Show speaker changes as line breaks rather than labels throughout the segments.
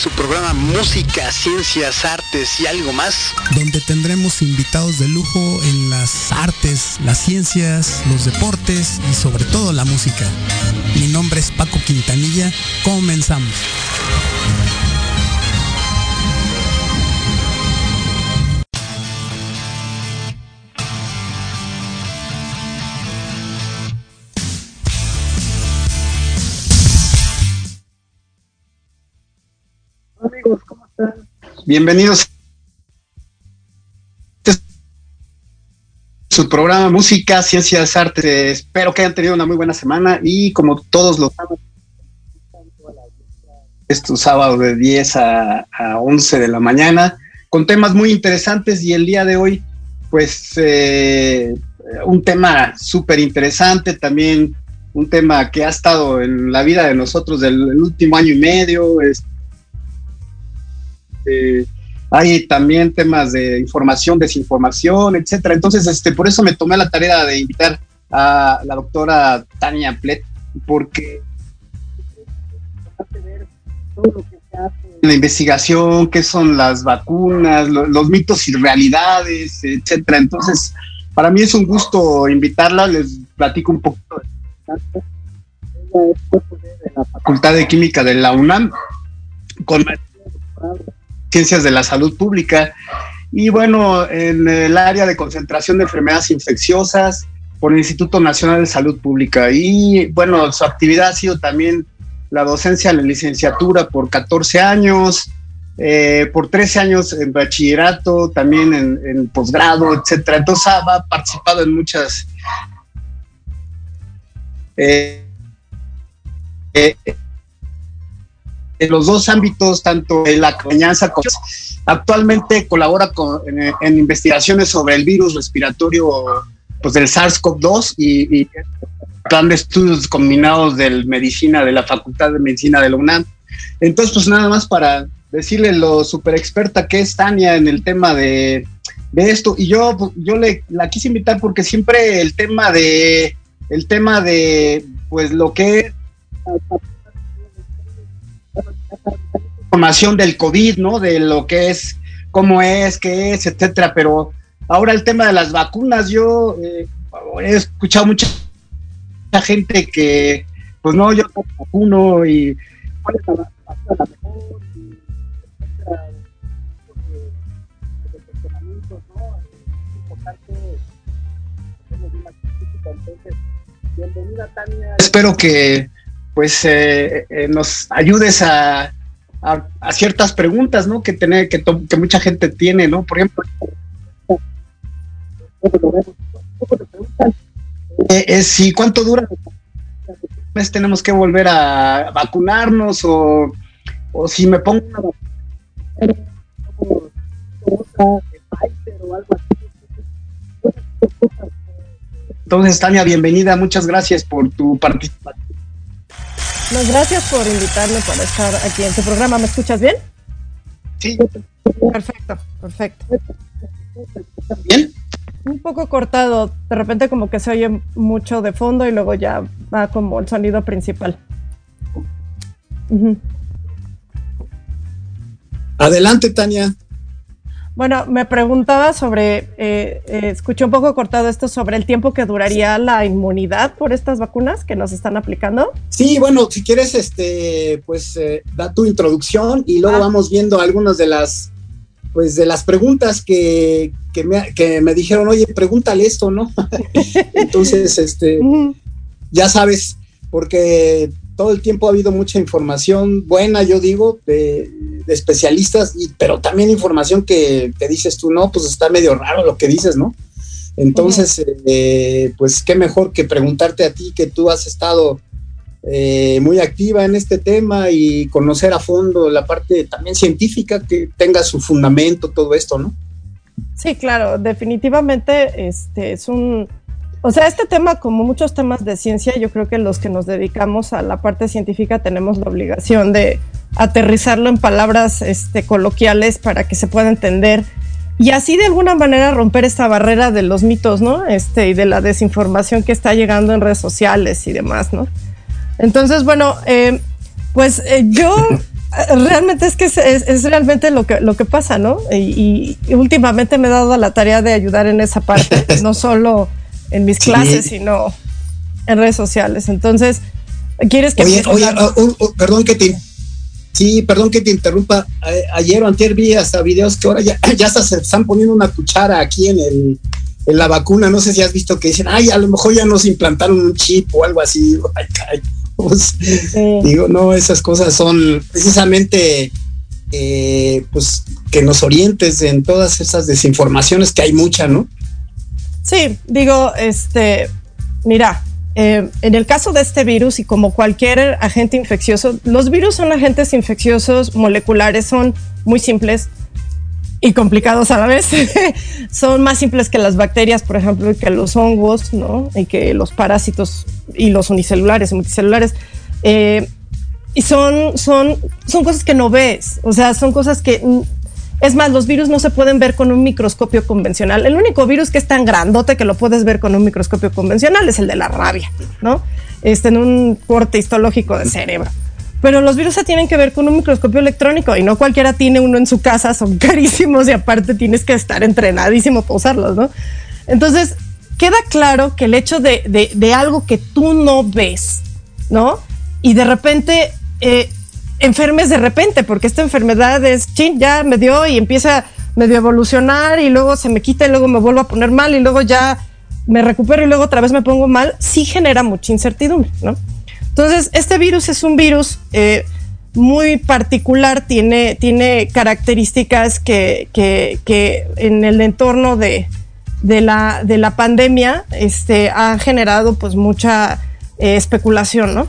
Su programa Música, Ciencias, Artes y algo más.
Donde tendremos invitados de lujo en las artes, las ciencias, los deportes y sobre todo la música. Mi nombre es Paco Quintanilla. Comenzamos.
Bienvenidos a su programa Música, Ciencias, Artes. Espero que hayan tenido una muy buena semana y como todos los estos sábados de 10 a, a 11 de la mañana con temas muy interesantes y el día de hoy pues eh, un tema súper interesante también un tema que ha estado en la vida de nosotros del último año y medio, es, eh, hay también temas de información, desinformación, etcétera. Entonces, este, por eso me tomé la tarea de invitar a la doctora Tania Plet, porque la investigación, qué son las vacunas, lo, los mitos y realidades, etcétera. Entonces, para mí es un gusto invitarla, les platico un poquito de la Facultad de Química de la UNAM, con Ciencias de la Salud Pública. Y bueno, en el área de concentración de enfermedades infecciosas por el Instituto Nacional de Salud Pública. Y bueno, su actividad ha sido también la docencia en la licenciatura por 14 años, eh, por 13 años en bachillerato, también en, posgrado, etcétera. Entonces ha, participado en muchas eh, eh, en los dos ámbitos, tanto en la enseñanza como actualmente colabora con, en, en, investigaciones sobre el virus respiratorio pues, del SARS-CoV-2 y, plan de estudios combinados de medicina de la Facultad de Medicina de la UNAM. Entonces, pues nada más para decirle lo super experta que es Tania en el tema de, de esto. Y yo, yo le, la quise invitar porque siempre el tema de, el tema de, pues lo que información del COVID, ¿no? De lo que es, cómo es, qué es, etcétera. Pero ahora el tema de las vacunas, yo eh, he escuchado mucha gente que, pues no, yo no vacuno y cuál es la vacuna mejor, y, etcétera, Bienvenida, Tania. Espero que pues eh, eh, nos ayudes a, a, ciertas preguntas, ¿no? Que tener, que, que, mucha gente tiene, ¿no? Por ejemplo, eh, eh, si cuánto dura mes tenemos que volver a vacunarnos o, o si me pongo una vacuna. Entonces, Tania, bienvenida, muchas gracias por tu participación.
No, gracias por invitarme para estar aquí en tu programa. ¿Me escuchas bien?
Sí.
Perfecto, perfecto.
¿Bien?
Un poco cortado, de repente como que se oye mucho de fondo y luego ya va como el sonido principal.
Uh -huh. Adelante, Tania.
Bueno, me preguntaba sobre, eh, eh, escuché un poco cortado esto sobre el tiempo que duraría la inmunidad por estas vacunas que nos están aplicando.
Sí, bueno, si quieres, este, pues eh, da tu introducción y luego ah. vamos viendo algunas de las, pues de las preguntas que, que, me, que me dijeron, oye, pregúntale esto, ¿no? Entonces, este, ya sabes, porque todo el tiempo ha habido mucha información buena, yo digo, de, de, especialistas, y, pero también información que te dices tú, no, pues está medio raro lo que dices, ¿no? Entonces, uh -huh. eh, pues qué mejor que preguntarte a ti que tú has estado eh, muy activa en este tema y conocer a fondo la parte también científica que tenga su fundamento, todo esto, ¿no?
Sí, claro, definitivamente este es un o sea, este tema, como muchos temas de ciencia, yo creo que los que nos dedicamos a la parte científica tenemos la obligación de aterrizarlo en palabras este, coloquiales para que se pueda entender y así de alguna manera romper esta barrera de los mitos, ¿no? Este, y de la desinformación que está llegando en redes sociales y demás, ¿no? Entonces, bueno, eh, pues eh, yo realmente es que es, realmente lo que, lo que pasa, ¿no? Y, y, últimamente me he dado la tarea de ayudar en esa parte, no solo en mis clases, sino en redes sociales. Entonces, ¿quieres que...
Oye, oye uh, uh, perdón que te... Sí, perdón que te interrumpa. ayer o antier vi hasta videos que ahora ya, ya se están poniendo una cuchara aquí en el en la vacuna. No sé si has visto que dicen, ay, a lo mejor ya nos implantaron un chip o algo así. Pues, digo, no, esas cosas son precisamente eh, pues que nos orientes en todas esas desinformaciones que hay mucha, ¿no?
Sí, digo, este, mira, eh, en el caso de este virus y como cualquier agente infeccioso, los virus son agentes infecciosos moleculares, son muy simples y complicados a la vez. son más simples que las bacterias, por ejemplo, y que los hongos, ¿no? Y que los parásitos y los unicelulares y multicelulares. Eh, y son, son, son cosas que no ves, o sea, son cosas que es más, los virus no se pueden ver con un microscopio convencional. El único virus que es tan grandote que lo puedes ver con un microscopio convencional es el de la rabia, ¿no? Este, en un corte histológico de cerebro. Pero los virus se tienen que ver con un microscopio electrónico y no cualquiera tiene uno en su casa, son carísimos y aparte tienes que estar entrenadísimo para usarlos, ¿no? Entonces, queda claro que el hecho de, de, algo que tú no ves, ¿no? Y de repente eh, enfermes de repente, porque esta enfermedad es, chin, ya me dio y empieza medio a evolucionar y luego se me quita y luego me vuelvo a poner mal y luego ya me recupero y luego otra vez me pongo mal, sí genera mucha incertidumbre, ¿no? Entonces, este virus es un virus eh, muy particular, tiene, tiene características que, que, en el entorno de, de, la, de la pandemia este, ha generado pues mucha eh, especulación, ¿no?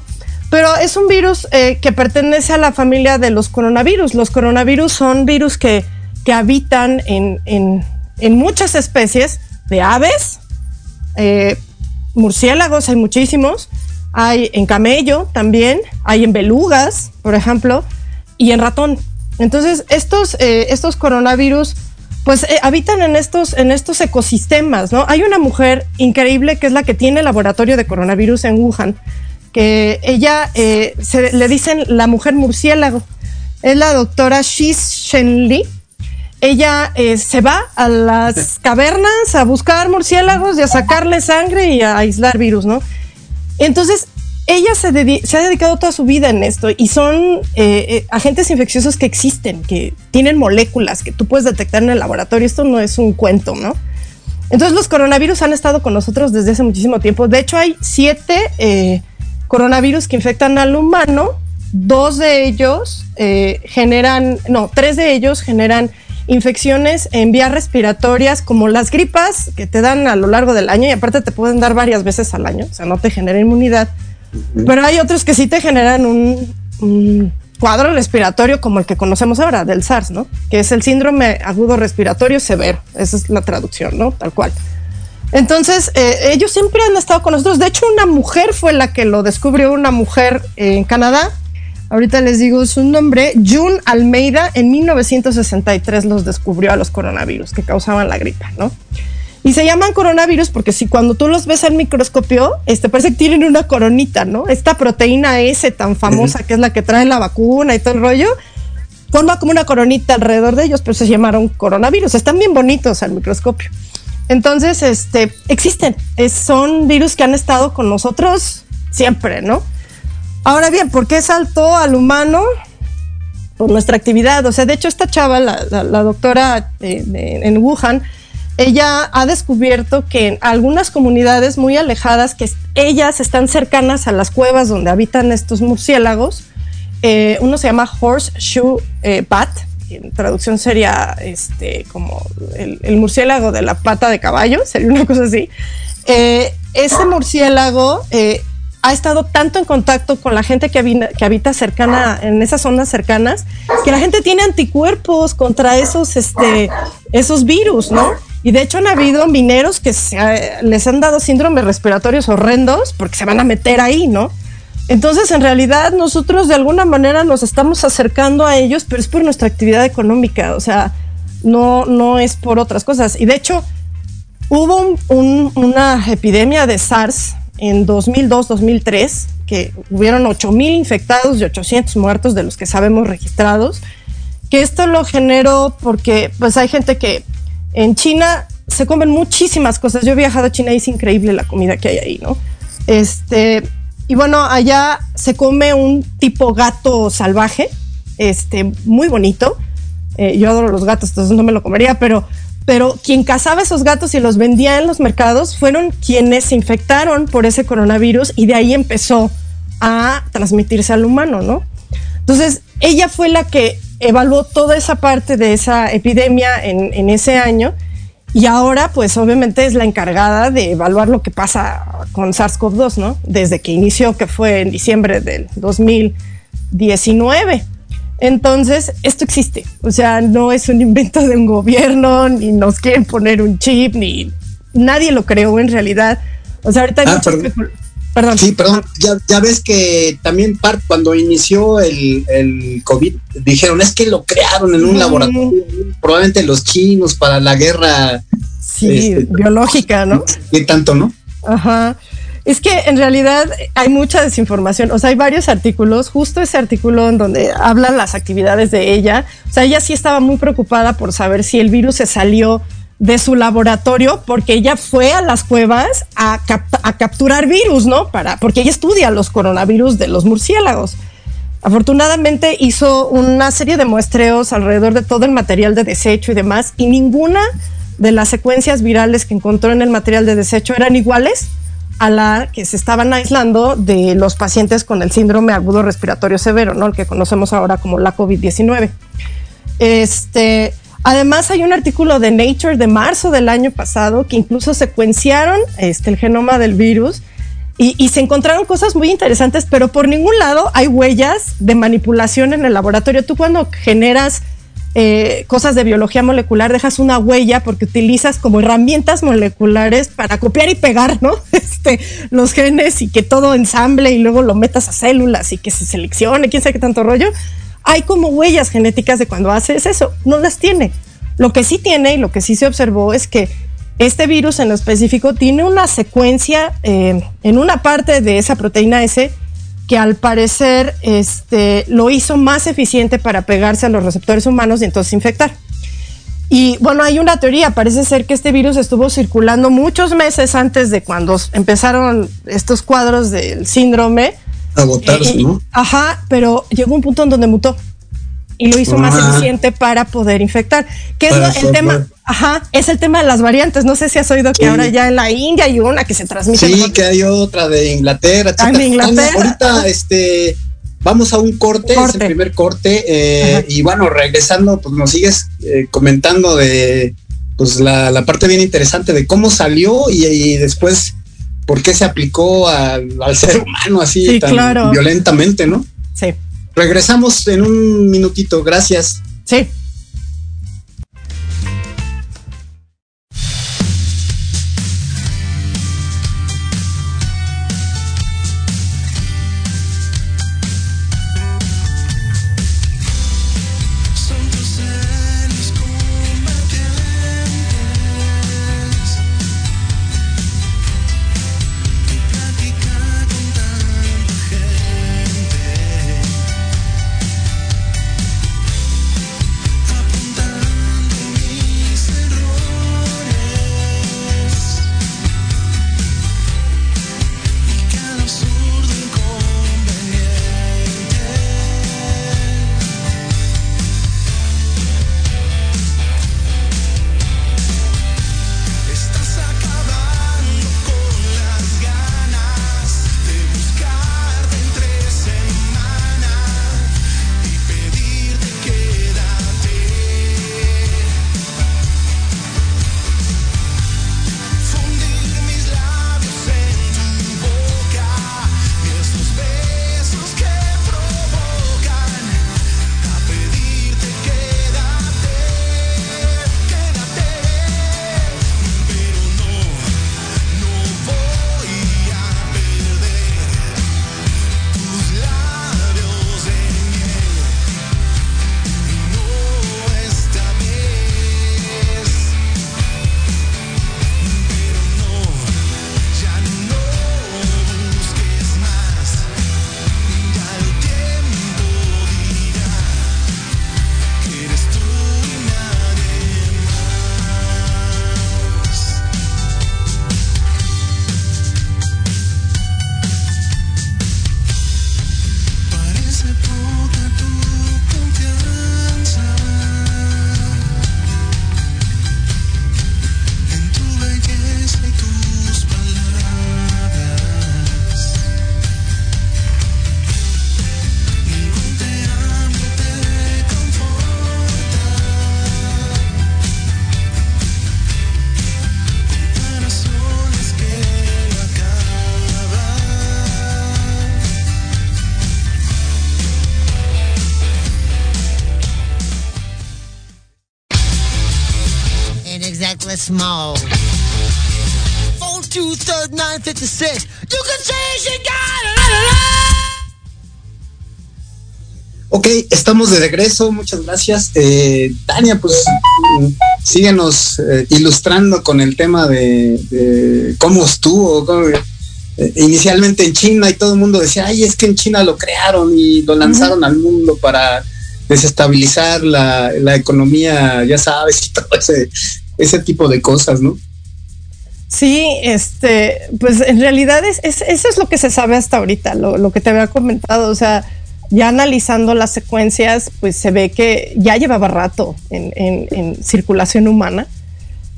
Pero es un virus eh, que pertenece a la familia de los coronavirus. Los coronavirus son virus que, habitan en, muchas especies de aves, eh, murciélagos, hay muchísimos, hay en camello también, hay en belugas, por ejemplo, y en ratón. Entonces, estos, eh, estos coronavirus pues habitan en estos, en estos ecosistemas, ¿no? Hay una mujer increíble que es la que tiene el laboratorio de coronavirus en Wuhan, que ella eh, se, le dicen la mujer murciélago. Es la doctora Shi Shenli. Ella eh, se va a las cavernas a buscar murciélagos y a sacarle sangre y a aislar virus, ¿no? Entonces, ella se, se ha dedicado toda su vida en esto y son eh, agentes infecciosos que existen, que tienen moléculas que tú puedes detectar en el laboratorio. Esto no es un cuento, ¿no? Entonces, los coronavirus han estado con nosotros desde hace muchísimo tiempo. De hecho, hay siete coronavirus que infectan al humano, dos de ellos eh, generan, no, tres de ellos generan infecciones en vías respiratorias como las gripas que te dan a lo largo del año y aparte te pueden dar varias veces al año, o sea, no te genera inmunidad. Pero hay otros que sí te generan un, cuadro respiratorio como el que conocemos ahora del SARS, ¿no? Que es el síndrome agudo respiratorio severo. Esa es la traducción, ¿no? Tal cual. Entonces, eh, ellos siempre han estado con nosotros. De hecho, una mujer fue la que lo descubrió, una mujer en Canadá. Ahorita les digo su nombre, June Almeida, en 1963 los descubrió a los coronavirus que causaban la gripa, ¿no? Y se llaman coronavirus porque si cuando tú los ves al microscopio, este, parece que tienen una coronita, ¿no? Esta proteína S tan famosa que es la que trae la vacuna y todo el rollo, forma como una coronita alrededor de ellos, pero se llamaron coronavirus. Están bien bonitos al microscopio. Entonces, este, existen, son virus que han estado con nosotros siempre, ¿no? Ahora bien, ¿por qué saltó al humano? Por nuestra actividad. O sea, de hecho, esta chava, la, doctora en Wuhan, ella ha descubierto que en algunas comunidades muy alejadas, que ellas están cercanas a las cuevas donde habitan estos murciélagos, eh, uno se llama horseshoe eh, bat, en traducción sería este, como el, murciélago de la pata de caballo, sería una cosa así. Eh, ese murciélago eh, ha estado tanto en contacto con la gente que habita, que habita cercana, en esas zonas cercanas, que la gente tiene anticuerpos contra esos, este, esos virus, ¿no? Y de hecho han habido mineros que les han dado síndromes respiratorios horrendos porque se van a meter ahí, ¿no? Entonces, en realidad, nosotros de alguna manera nos estamos acercando a ellos, pero es por nuestra actividad económica, o sea, no, no es por otras cosas. Y de hecho, hubo una epidemia de SARS en 2002-2003, que hubieron 8.000 infectados y 800 muertos de los que sabemos registrados, que esto lo generó porque pues hay gente que en China se comen muchísimas cosas. Yo he viajado a China y es increíble la comida que hay ahí, ¿no? Este, y bueno, allá se come un tipo gato salvaje, este, muy bonito. Eh, yo adoro los gatos, entonces no me lo comería, pero, pero quien cazaba esos gatos y los vendía en los mercados fueron quienes se infectaron por ese coronavirus y de ahí empezó a transmitirse al humano, ¿no? Entonces, ella fue la que evaluó toda esa parte de esa epidemia en, en ese año y ahora, pues obviamente es la encargada de evaluar lo que pasa con SARS-CoV-2, ¿no? Desde que inició, que fue en diciembre del 2019. Entonces, esto existe. O sea, no es un invento de un gobierno, ni nos quieren poner un chip, ni nadie lo creó en realidad. O sea, ahorita hay ah,
Perdón. Sí, perdón. Ya, ves que también cuando inició el, el, COVID, dijeron, es que lo crearon en un laboratorio, probablemente los chinos para la guerra.
Sí, este, biológica, ¿no?
Y tanto, ¿no?
Ajá. Es que en realidad hay mucha desinformación. O sea, hay varios artículos, justo ese artículo en donde hablan las actividades de ella. O sea, ella sí estaba muy preocupada por saber si el virus se salió de su laboratorio porque ella fue a las cuevas a, capturar virus, ¿no? Para, porque ella estudia los coronavirus de los murciélagos. Afortunadamente hizo una serie de muestreos alrededor de todo el material de desecho y demás, y ninguna de las secuencias virales que encontró en el material de desecho eran iguales a la que se estaban aislando de los pacientes con el síndrome agudo respiratorio severo, ¿no? El que conocemos ahora como la COVID-19. Este, Además, hay un artículo de Nature de marzo del año pasado que incluso secuenciaron este, el genoma del virus y, se encontraron cosas muy interesantes, pero por ningún lado hay huellas de manipulación en el laboratorio. Tú cuando generas eh, cosas de biología molecular dejas una huella porque utilizas como herramientas moleculares para copiar y pegar, ¿no? Este, los genes y que todo ensamble y luego lo metas a células y que se seleccione, quién sabe qué tanto rollo hay como huellas genéticas de cuando haces eso, no las tiene. Lo que sí tiene y lo que sí se observó es que este virus en específico tiene una secuencia eh, en una parte de esa proteína S que al parecer este, lo hizo más eficiente para pegarse a los receptores humanos y entonces infectar. Y bueno, hay una teoría, parece ser que este virus estuvo circulando muchos meses antes de cuando empezaron estos cuadros del síndrome
agotarse, eh, ¿no?
Ajá, pero llegó un punto en donde mutó y lo hizo más eficiente para poder infectar. ¿Qué es el tema? Ajá, es el tema de las variantes. No sé si has oído que ahora ya en la India hay una que se transmite.
Sí, que hay otra de Inglaterra.
Ah, de Inglaterra.
ahorita, este, vamos a un corte, es el primer corte. Eh, y bueno, regresando, pues nos sigues eh, comentando de pues la, parte bien interesante de cómo salió y después por qué se aplicó al, ser humano así tan violentamente, ¿no?
Sí.
Regresamos en un minutito, gracias.
Sí.
Small. Four, two, third, nine, fifty-six. You can say she got it.
Ok, estamos de regreso, muchas gracias. Eh, Tania, pues síguenos eh, ilustrando con el tema de, de cómo estuvo. Cómo, eh, inicialmente en China y todo el mundo decía, ay, es que en China lo crearon y lo lanzaron al mundo para desestabilizar la, la, economía, ya sabes, y todo ese, ese tipo de cosas, ¿no?
Sí, este, pues en realidad es, es, eso es lo que se sabe hasta ahorita, lo, lo que te había comentado, o sea, ya analizando las secuencias, pues se ve que ya llevaba rato en, en, en circulación humana.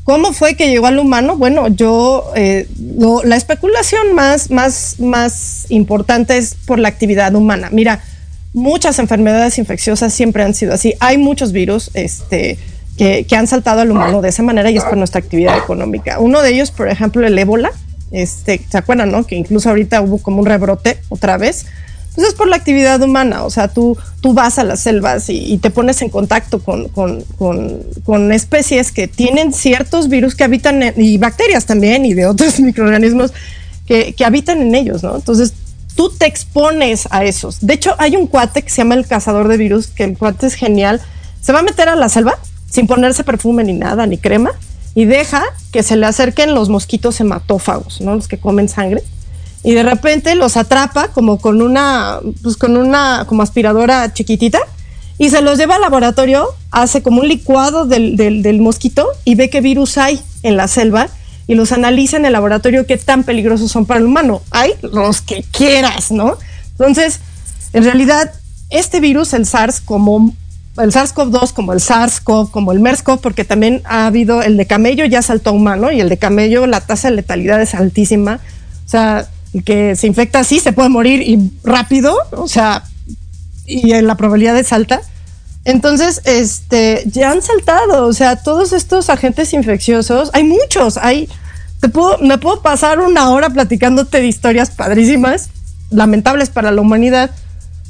¿Cómo fue que llegó al humano? Bueno, yo, eh, lo, la especulación más, más, más importante es por la actividad humana. Mira, muchas enfermedades infecciosas siempre han sido así. Hay muchos virus este, que, que, han saltado al humano de esa manera y es por nuestra actividad económica. Uno de ellos, por ejemplo, el ébola. Este, ¿Se acuerdan, no? Que incluso ahorita hubo como un rebrote otra vez pues es por la actividad humana, o sea, tú, tú vas a las selvas y, y te pones en contacto con, con, con, con, especies que tienen ciertos virus que habitan, en, y bacterias también, y de otros microorganismos que, que habitan en ellos, ¿no? Entonces, tú te expones a esos. De hecho, hay un cuate que se llama el cazador de virus, que el cuate es genial. Se va a meter a la selva sin ponerse perfume ni nada, ni crema, y deja que se le acerquen los mosquitos hematófagos, ¿no? Los que comen sangre y de repente los atrapa como con una, pues con una como aspiradora chiquitita y se los lleva al laboratorio, hace como un licuado del, del, mosquito y ve qué virus hay en la selva y los analiza en el laboratorio qué tan peligrosos son para el humano. Hay los que quieras, ¿no? Entonces, en realidad, este virus, el SARS, como el SARS-CoV-2, como el SARS-CoV, como el MERS-CoV, porque también ha habido el de camello ya saltó a humano y el de camello la tasa de letalidad es altísima. O sea, el que se infecta así se puede morir y rápido, o sea, y la probabilidad es alta. Entonces, este, ya han saltado, o sea, todos estos agentes infecciosos, hay muchos, hay, te puedo, me puedo pasar una hora platicándote de historias padrísimas, lamentables para la humanidad,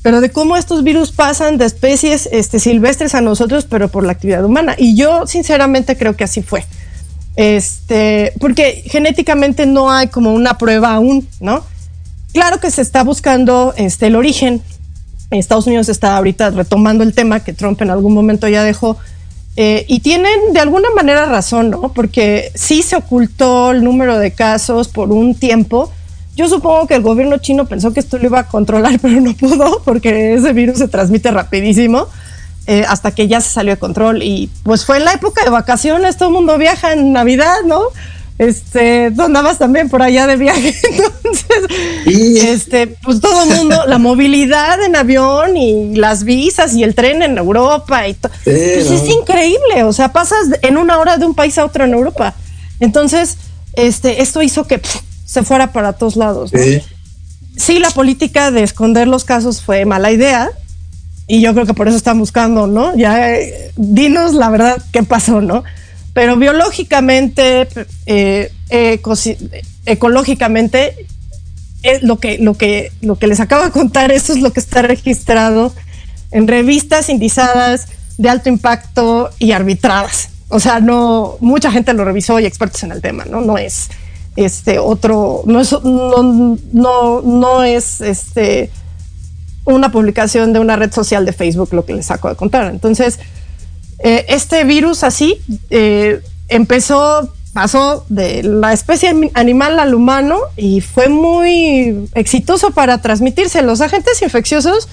pero de cómo estos virus pasan de especies este, silvestres a nosotros, pero por la actividad humana. Y yo, sinceramente, creo que así fue. Este, porque genéticamente no hay como una prueba aún, ¿no? Claro que se está buscando este, el origen. Estados Unidos está ahorita retomando el tema que Trump en algún momento ya dejó. Eh, y tienen de alguna manera razón, ¿no? Porque sí se ocultó el número de casos por un tiempo. Yo supongo que el gobierno chino pensó que esto lo iba a controlar, pero no pudo porque ese virus se transmite rapidísimo eh, hasta que ya se salió de control. Y pues fue en la época de vacaciones, todo el mundo viaja en Navidad, ¿no? Este, tú andabas también por allá de viaje, entonces, y... este, pues todo el mundo, la movilidad en avión y las visas y el tren en Europa y todo, sí, pues no. es increíble, o sea, pasas en una hora de un país a otro en Europa. Entonces, este, esto hizo que pff, se fuera para todos lados. ¿no? Sí. sí, la política de esconder los casos fue mala idea, y yo creo que por eso están buscando, ¿no? Ya eh, dinos la verdad qué pasó, ¿no? Pero biológicamente, eh, ecológicamente, es lo que, lo, que, lo que les acabo de contar, eso es lo que está registrado en revistas indizadas de alto impacto y arbitradas. O sea, no, mucha gente lo revisó y expertos en el tema, ¿no? No es este otro, no es, no, no, no es este una publicación de una red social de Facebook, lo que les saco de contar. Entonces, eh, este virus así eh, empezó, pasó de la especie animal al humano y fue muy exitoso para transmitirse. Los agentes infecciosos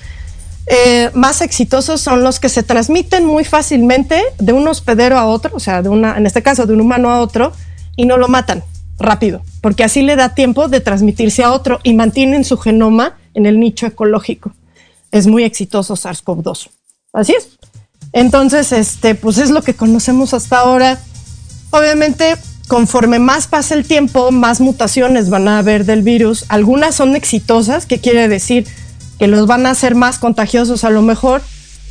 eh, más exitosos son los que se transmiten muy fácilmente de un hospedero a otro, o sea, de una, en este caso de un humano a otro, y no lo matan rápido, porque así le da tiempo de transmitirse a otro y mantienen su genoma en el nicho ecológico es muy exitoso SARS-CoV-2. Así es. Entonces, este, pues es lo que conocemos hasta ahora. Obviamente, conforme más pasa el tiempo, más mutaciones van a haber del virus. Algunas son exitosas, que quiere decir que los van a hacer más contagiosos a lo mejor,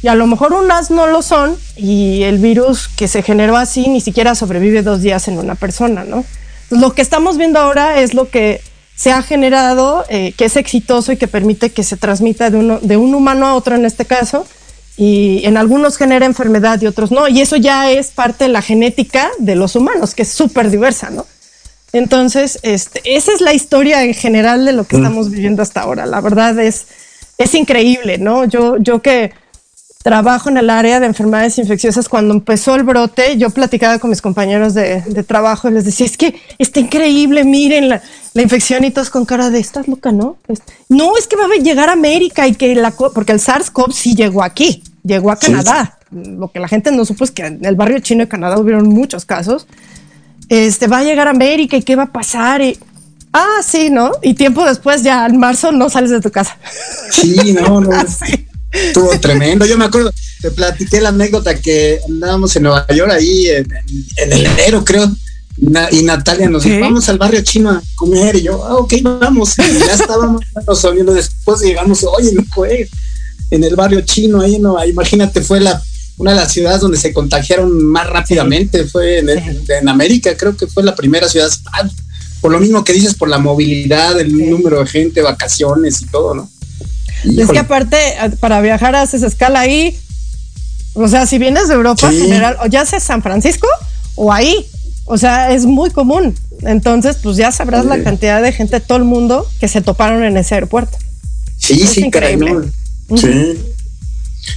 y a lo mejor unas no lo son, y el virus que se generó así ni siquiera sobrevive dos días en una persona, ¿no? Lo que estamos viendo ahora es lo que se ha generado, eh, que es exitoso y que permite que se transmita de, uno, de un humano a otro en este caso, y en algunos genera enfermedad y otros no. Y eso ya es parte de la genética de los humanos, que es súper diversa, ¿no? Entonces, este, esa es la historia en general de lo que estamos viviendo hasta ahora. La verdad es, es increíble, ¿no? Yo, yo que trabajo en el área de enfermedades infecciosas, cuando empezó el brote, yo platicaba con mis compañeros de, de trabajo y les decía, es que está increíble, miren la, la infección y todos con cara de, estás loca, ¿no? Es- no, es que va a llegar a América y que la, porque el SARS-CoV sí llegó aquí, llegó a Canadá. Lo que la gente no supo es que en el barrio chino de Canadá hubieron muchos casos. Este, va a llegar a América y qué va a pasar y, ah, sí, ¿no? Y tiempo después, ya en marzo, no sales de tu casa.
Sí, no, no.
Sí.
Estuvo tremendo. Yo me acuerdo, te platiqué la anécdota que andábamos en Nueva York ahí en, en- en enero, creo. Y Natalia nos dijo, vamos al barrio chino a comer. Y yo, ah, ok, vamos. Y ya estábamos saliendo después llegamos, oye, no fue en el barrio chino, ahí no, imagínate, fue la una de las ciudades donde se contagiaron más rápidamente, fue en, en América, creo que fue la primera ciudad, ah, por lo mismo que dices, por la movilidad, el número de gente, vacaciones y todo, ¿no?
Es que aparte, para viajar haces escala ahí. O sea, si vienes de Europa
Sí.
general, o ya sea San Francisco o ahí. O sea, es muy común. Entonces, pues ya sabrás la cantidad de gente todo el mundo que se toparon en ese aeropuerto.
Sí,
Es
sí, caray,
increíble.
Sí.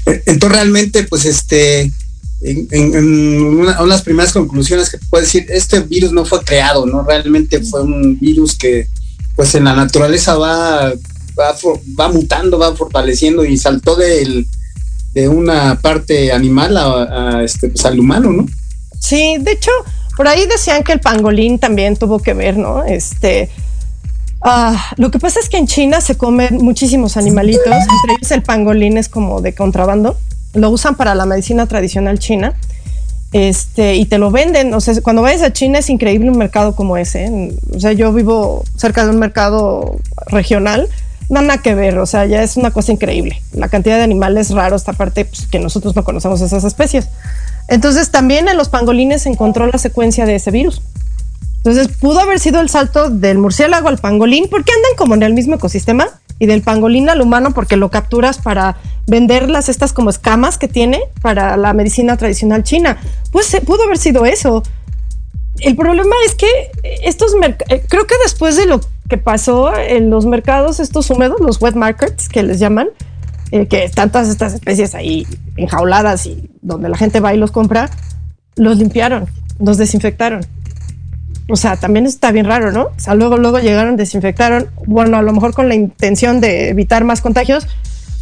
Eh, Entonces realmente, pues este, en, en- en una, una de las primeras conclusiones que puedo decir, este virus no fue creado, ¿no? Realmente fue un virus que, pues en la naturaleza va, va, va mutando, va fortaleciendo y saltó de una parte animal a, a, este, pues, al humano, ¿no?
Sí, de hecho, por ahí decían que el pangolín también tuvo que ver, ¿no? Este. ah, lo que pasa es que en China se comen muchísimos animalitos, entre ellos el pangolín es como de contrabando. Lo usan para la medicina tradicional china. Este, y te lo venden. O sea, cuando vayas a China es increíble un mercado como ese. ¿eh? O sea, yo vivo cerca de un mercado regional. Nada que ver, o sea, ya es una cosa increíble. La cantidad de animales raros, esta parte pues, que nosotros no conocemos esas especies. Entonces, también en los pangolines se encontró la secuencia de ese virus. Entonces, pudo haber sido el salto del murciélago al pangolín, porque andan como en el mismo ecosistema, y del pangolín al humano, porque lo capturas para venderlas estas como escamas que tiene para la medicina tradicional china. Pues eh, pudo haber sido eso. El problema es que estos eh, creo que después de lo que pasó en los mercados estos húmedos, los wet markets que les llaman, eh, que están todas estas especies ahí enjauladas y donde la gente va y los compra, los limpiaron, los desinfectaron. O sea, también está bien raro, ¿no? O sea, luego, luego llegaron, desinfectaron, bueno, a lo mejor con la intención de evitar más contagios,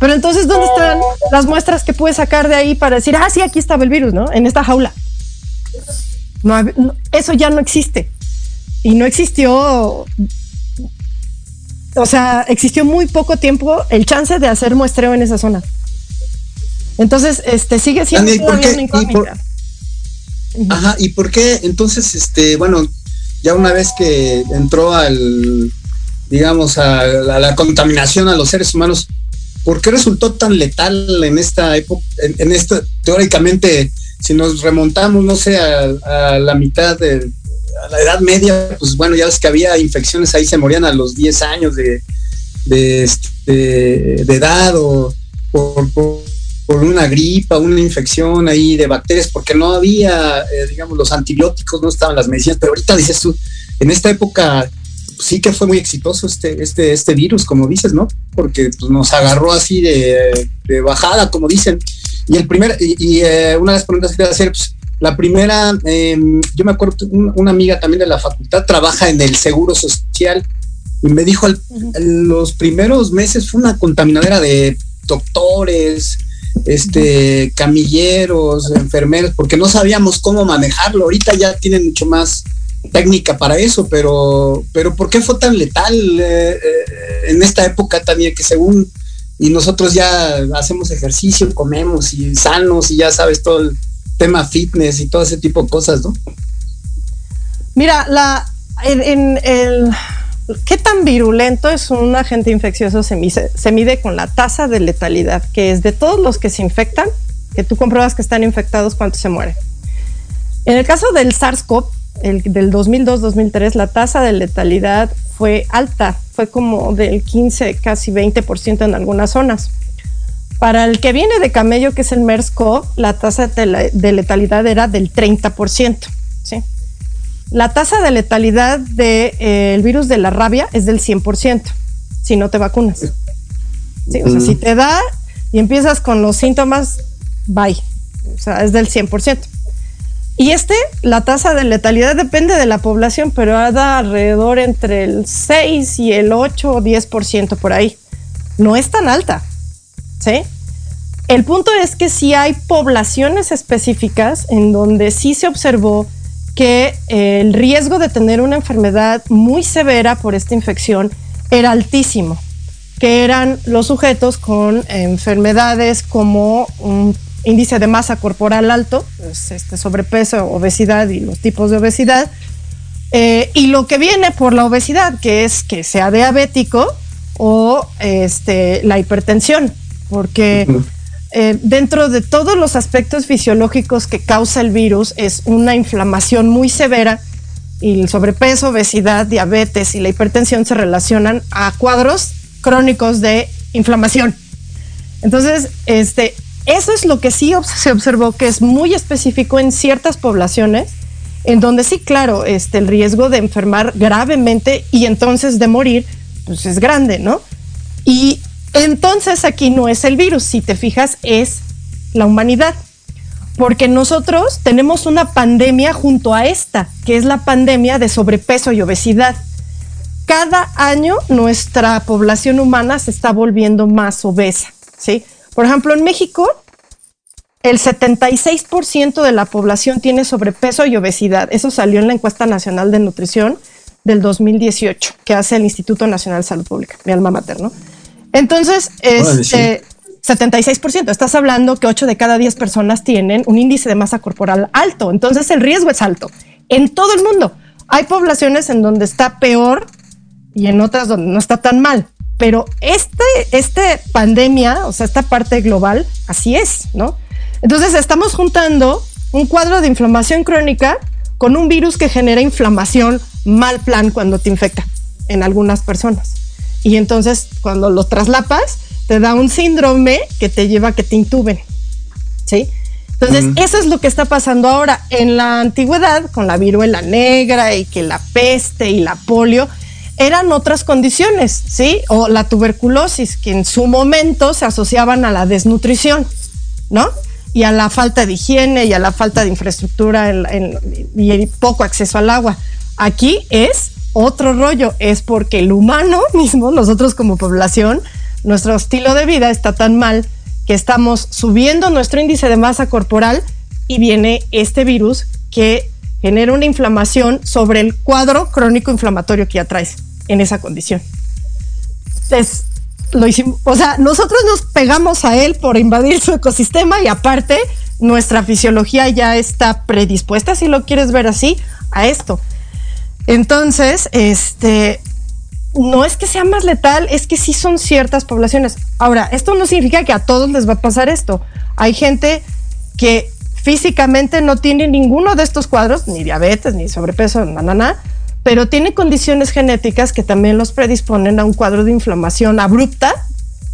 pero entonces, ¿dónde están las muestras que puedes sacar de ahí para decir, ah, sí, aquí estaba el virus, ¿no? En esta jaula. No, no, eso ya no existe. Y no existió, o sea, existió muy poco tiempo el chance de hacer muestreo en esa zona. Entonces, este sigue siendo
Dani, ¿y por
todavía
qué-
una
y por-
incógnita.
Ajá, ¿y por qué entonces, este, bueno, ya una vez que entró al, digamos, a la, la contaminación a los seres humanos, ¿por qué resultó tan letal en esta época, en, en esta, teóricamente, si nos remontamos, no sé, a, a la mitad de a la edad media, pues bueno, ya ves que había infecciones ahí, se morían a los 10 años de, de, este, de edad o por, por- una gripa, una infección ahí de bacterias, porque no había, eh, digamos, los antibióticos, no estaban las medicinas, pero ahorita dices tú, en esta época pues, sí que fue muy exitoso este, este, este virus, como dices, ¿no? Porque pues, nos agarró así de, de bajada, como dicen. Y el primer, y, eh, una de las preguntas que quería hacer, pues, la primera, eh, yo me acuerdo, un- una amiga también de la facultad trabaja en el Seguro Social y me dijo, al- los primeros meses fue una contaminadera de doctores, este, camilleros, enfermeros, porque no sabíamos cómo manejarlo. Ahorita ya tienen mucho más técnica para eso, pero, pero ¿por qué fue tan letal eh, eh, en esta época también que según y nosotros ya hacemos ejercicio, comemos y sanos y ya sabes todo el tema fitness y todo ese tipo de cosas, ¿no?
Mira, la, el, ¿qué tan virulento es un agente infeccioso? Se mide, se mide con la tasa de letalidad, que es de todos los que se infectan, que tú compruebas que están infectados, cuántos se mueren. En el caso del SARS-CoV, el del 2002-2003, la tasa de letalidad fue alta, fue como del 15, casi 20% en algunas zonas. Para el que viene de camello, que es el MERS-CoV, la tasa de, letalidad era del 30%. ¿sí? La tasa de letalidad del eh, virus de la rabia es del 100%, si no te vacunas. ¿Sí? O sea, si te da y empiezas con los síntomas, bye. O sea, es del 100%. Y este, la tasa de letalidad depende de la población, pero da alrededor entre el 6 y el 8 o 10% por ahí. No es tan alta, El punto es que sí hay poblaciones específicas en donde sí se observó que eh, el riesgo de tener una enfermedad muy severa por esta infección era altísimo, que eran los sujetos con enfermedades como un índice de masa corporal alto, pues, este sobrepeso, obesidad y los tipos de obesidad, eh, y lo que viene por la obesidad, que es que sea diabético o este, la hipertensión, porque eh, dentro de todos los aspectos fisiológicos que causa el virus es una inflamación muy severa y el sobrepeso, obesidad, diabetes y la hipertensión se relacionan a cuadros crónicos de inflamación. Entonces, este, eso es lo que sí se observó que es muy específico en ciertas poblaciones, en donde sí, claro, este, el riesgo de enfermar gravemente y entonces de morir, pues es grande, ¿no? Y entonces aquí no es el virus, si te fijas, es la humanidad. Porque nosotros tenemos una pandemia junto a esta, que es la pandemia de sobrepeso y obesidad. Cada año nuestra población humana se está volviendo más obesa, ¿sí? Por ejemplo, en México, el 76% de la población tiene sobrepeso y obesidad. Eso salió en la encuesta nacional de nutrición del 2018 que hace el Instituto Nacional de Salud Pública, mi alma materna. Entonces, este, 76%. Estás hablando que 8 de cada 10 personas tienen un índice de masa corporal alto. Entonces, el riesgo es alto en todo el mundo. Hay poblaciones en donde está peor y en otras donde no está tan mal pero este, este pandemia, o sea, esta parte global, así es, ¿no? Entonces estamos juntando un cuadro de inflamación crónica con un virus que genera inflamación mal plan cuando te infecta en algunas personas. Y entonces cuando lo traslapas, te da un síndrome que te lleva a que te intuben. ¿Sí? Entonces, eso es lo que está pasando ahora. En la antigüedad, con la viruela negra y que la peste y la polio, eran otras condiciones, ¿sí? O la tuberculosis, que en su momento se asociaban a la desnutrición, ¿no? Y a la falta de higiene y a la falta de infraestructura y poco acceso al agua. Aquí es otro rollo, es porque el humano mismo, nosotros como población, nuestro estilo de vida está tan mal que estamos subiendo nuestro índice de masa corporal y viene este virus que genera una inflamación sobre el cuadro crónico inflamatorio que ya traes en esa condición. Entonces, lo hicimos, o sea, nosotros nos pegamos a él por invadir su ecosistema y aparte nuestra fisiología ya está predispuesta, si lo quieres ver así, a esto. Entonces, este, no es que sea más letal, es que sí son ciertas poblaciones. Ahora, esto no significa que a todos les va a pasar esto. Hay gente que físicamente no tiene ninguno de estos cuadros, ni diabetes, ni sobrepeso, nada, nada, pero tiene condiciones genéticas que también los predisponen a un cuadro de inflamación abrupta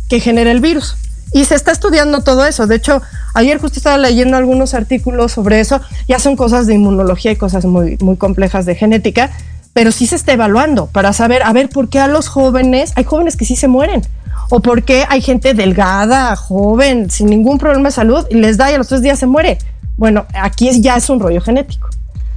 que genera el virus. Y se está estudiando todo eso. De hecho, ayer justo estaba leyendo algunos artículos sobre eso. Ya son cosas de inmunología y cosas muy, muy complejas de genética, pero sí se está evaluando para saber, a ver, ¿por qué a los jóvenes, hay jóvenes que sí se mueren? ¿O por qué hay gente delgada, joven, sin ningún problema de salud, y les da y a los tres días se muere? Bueno, aquí es, ya es un rollo genético.